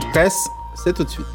de presse, c'est tout de suite.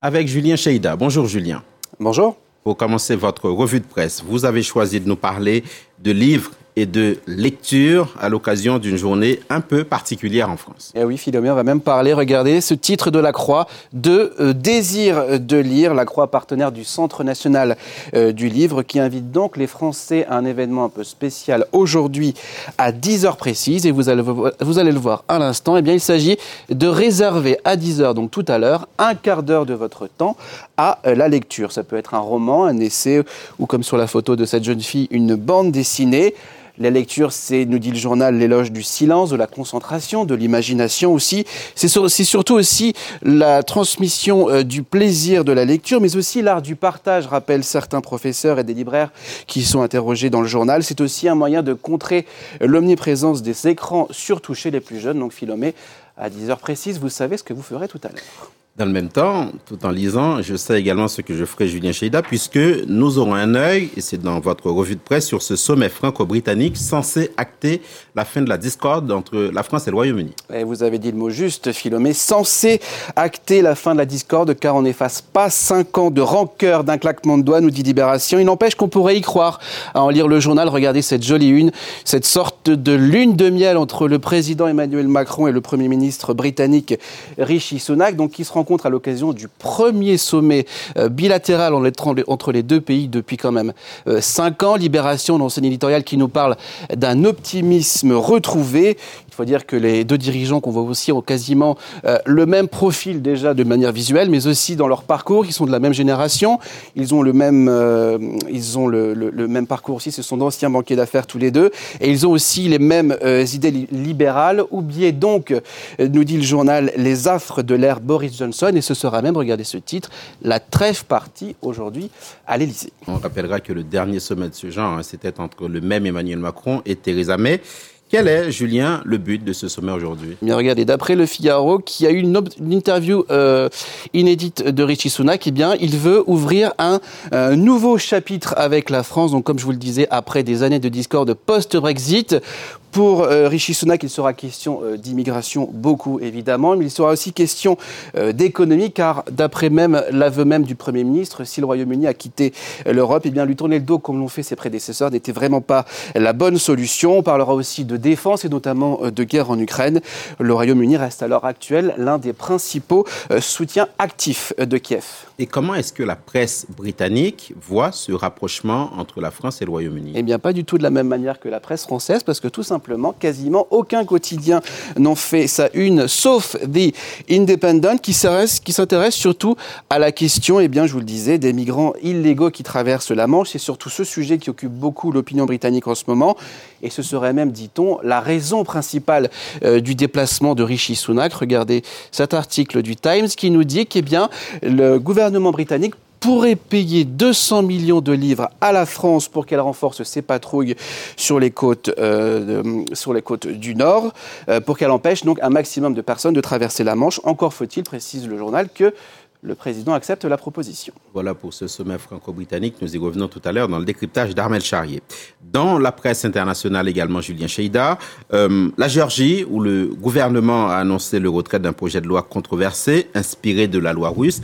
Avec Julien Cheida. Bonjour Julien. Bonjour. Pour commencer votre revue de presse, vous avez choisi de nous parler de livres et de lecture à l'occasion d'une journée un peu particulière en France. Eh oui, Philomé, on va même parler, regardez, ce titre de la Croix, de euh, Désir de lire, la Croix partenaire du Centre national euh, du livre, qui invite donc les Français à un événement un peu spécial aujourd'hui à 10h précises, et vous allez, vous allez le voir à l'instant, eh bien il s'agit de réserver à 10h, donc tout à l'heure, un quart d'heure de votre temps à euh, la lecture. Ça peut être un roman, un essai, ou comme sur la photo de cette jeune fille, une bande dessinée. La lecture, c'est, nous dit le journal, l'éloge du silence, de la concentration, de l'imagination aussi. C'est surtout aussi la transmission euh, du plaisir de la lecture, mais aussi l'art du partage, rappellent certains professeurs et des libraires qui sont interrogés dans le journal. C'est aussi un moyen de contrer l'omniprésence des écrans, surtout chez les plus jeunes. Donc Philomé, à 10 heures précises, vous savez ce que vous ferez tout à l'heure. Dans le même temps, tout en lisant, je sais également ce que je ferai, Julien Cheida, puisque nous aurons un œil, et c'est dans votre revue de presse, sur ce sommet franco-britannique censé acter la fin de la discorde entre la France et le Royaume-Uni. vous avez dit le mot juste, Philomé, censé acter la fin de la discorde, car on n'efface pas cinq ans de rancœur d'un claquement de doigts, nous dit Libération. Il n'empêche qu'on pourrait y croire à en lire le journal. Regardez cette jolie une, cette sorte de lune de miel entre le président Emmanuel Macron et le Premier ministre britannique Rishi Sunak, donc qui se rencontre à l'occasion du premier sommet euh, bilatéral entre les deux pays depuis quand même euh, cinq ans. Libération, dans son éditorial qui nous parle d'un optimisme retrouvé. Faut dire que les deux dirigeants qu'on voit aussi ont quasiment euh, le même profil déjà de manière visuelle, mais aussi dans leur parcours. Ils sont de la même génération. Ils ont le même, même parcours aussi. Ce sont d'anciens banquiers d'affaires tous les deux, et ils ont aussi les mêmes idées libérales. Oubliez donc, nous dit le journal, les affres de l'ère Boris Johnson et ce sera même, regardez ce titre, la trêve partie aujourd'hui à l'Élysée. On rappellera que le dernier sommet de ce genre, hein, c'était entre le même Emmanuel Macron et Theresa May. Quel est, Julien, le but de ce sommet aujourd'hui? Bien, regardez, d'après Le Figaro, qui a eu une, interview euh, inédite de Richie Sunak, eh bien, il veut ouvrir un, un, nouveau chapitre avec la France. Donc, comme je vous le disais, après des années de discorde post-Brexit, pour euh, Rishi Sunak, il sera question euh, d'immigration beaucoup évidemment, mais il sera aussi question euh, d'économie, car d'après même l'aveu même du Premier ministre, si le Royaume-Uni a quitté l'Europe, eh bien lui tourner le dos comme l'ont fait ses prédécesseurs n'était vraiment pas la bonne solution. On parlera aussi de défense et notamment de guerre en Ukraine. Le Royaume-Uni reste à l'heure actuelle l'un des principaux soutiens actifs de Kiev. Et comment est-ce que la presse britannique voit ce rapprochement entre la France et le Royaume-Uni? Eh bien, pas du tout de la même manière que la presse française, parce que tout simplement quasiment aucun quotidien n'en fait sa une, sauf The Independent, qui s'intéresse surtout à la question, eh bien, je vous le disais, des migrants illégaux qui traversent la Manche. C'est surtout ce sujet qui occupe beaucoup l'opinion britannique en ce moment. Et ce serait même, dit-on, la raison principale euh, du déplacement de Rishi Sunak. Regardez cet article du Times qui nous dit que bien, le gouvernement britannique pourrait payer 200 millions de livres à la France pour qu'elle renforce ses patrouilles sur les côtes, euh, du Nord, euh, pour qu'elle empêche donc un maximum de personnes de traverser la Manche. Encore faut-il, précise le journal, que le président accepte la proposition. Voilà pour ce sommet franco-britannique. Nous y revenons tout à l'heure dans le décryptage d'Armel Charrier. Dans la presse internationale également, Julien Cheida, euh, la Géorgie, où le gouvernement a annoncé le retrait d'un projet de loi controversé, inspiré de la loi russe,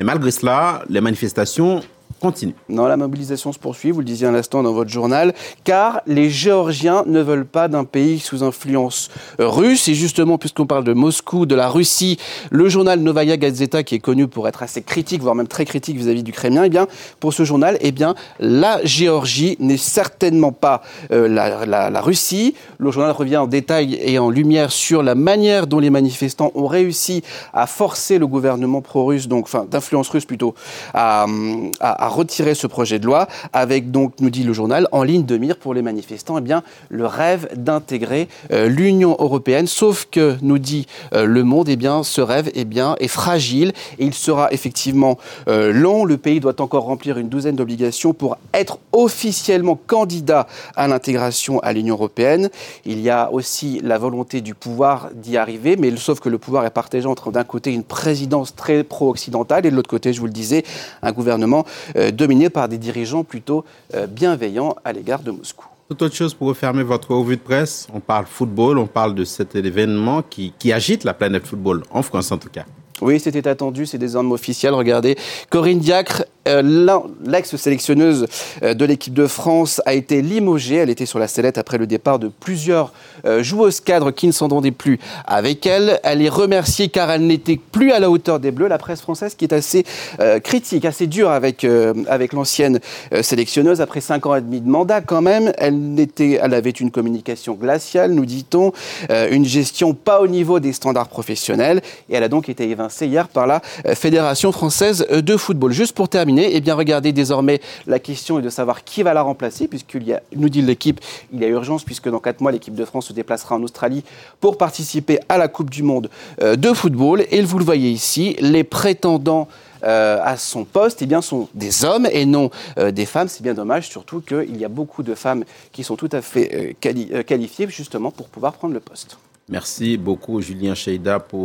et malgré cela, les manifestations Non, la mobilisation se poursuit, vous le disiez à l'instant dans votre journal, car les Géorgiens ne veulent pas d'un pays sous influence russe. Et justement, puisqu'on parle de Moscou, de la Russie, le journal Novaya Gazeta, qui est connu pour être assez critique, voire même très critique vis-à-vis du Kremlin, eh bien, pour ce journal, eh bien, la Géorgie n'est certainement pas euh, la, Russie. Le journal revient en détail et en lumière sur la manière dont les manifestants ont réussi à forcer le gouvernement pro-russe, donc, enfin, d'influence russe plutôt, à, à, à retirer ce projet de loi avec donc, nous dit le journal, en ligne de mire pour les manifestants, eh bien, le rêve d'intégrer euh, l'Union européenne. Sauf que, nous dit euh, Le Monde, eh bien, ce rêve eh bien, est fragile et il sera effectivement euh, long. Le pays doit encore remplir une douzaine d'obligations pour être officiellement candidat à l'intégration à l'Union européenne. Il y a aussi la volonté du pouvoir d'y arriver, mais sauf que le pouvoir est partagé entre d'un côté une présidence très pro-occidentale et de l'autre côté, je vous le disais, un gouvernement euh, dominé par des dirigeants plutôt euh, bienveillants à l'égard de Moscou. Toute autre chose pour refermer votre revue de presse. On parle football, on parle de cet événement qui, qui agite la planète football, en France en tout cas. Oui, c'était attendu, c'est désormais officiel. Regardez, Corinne Diacre, euh, l'ex-sélectionneuse euh, de l'équipe de France, a été limogée. Elle était sur la sellette après le départ de plusieurs euh, joueuses cadres qui ne s'entendaient plus avec elle. Elle est remerciée car elle n'était plus à la hauteur des Bleus. La presse française qui est assez critique, assez dure avec, avec l'ancienne sélectionneuse. Après cinq ans et demi de mandat quand même, elle, était, elle avait une communication glaciale, nous dit-on, une gestion pas au niveau des standards professionnels. Et elle a donc été évincée hier par la Fédération française de football. Juste pour terminer, Eh bien, regardez, désormais, la question est de savoir qui va la remplacer, puisqu'il y a, nous dit l'équipe, il y a urgence, puisque dans quatre mois, l'équipe de France se déplacera en Australie pour participer à la Coupe du Monde euh, de football. Et vous le voyez ici, les prétendants euh, à son poste eh bien, sont des hommes et non euh, des femmes. C'est bien dommage, surtout qu'il y a beaucoup de femmes qui sont tout à fait qualifiées justement pour pouvoir prendre le poste. Merci beaucoup, Julien Cheida, pour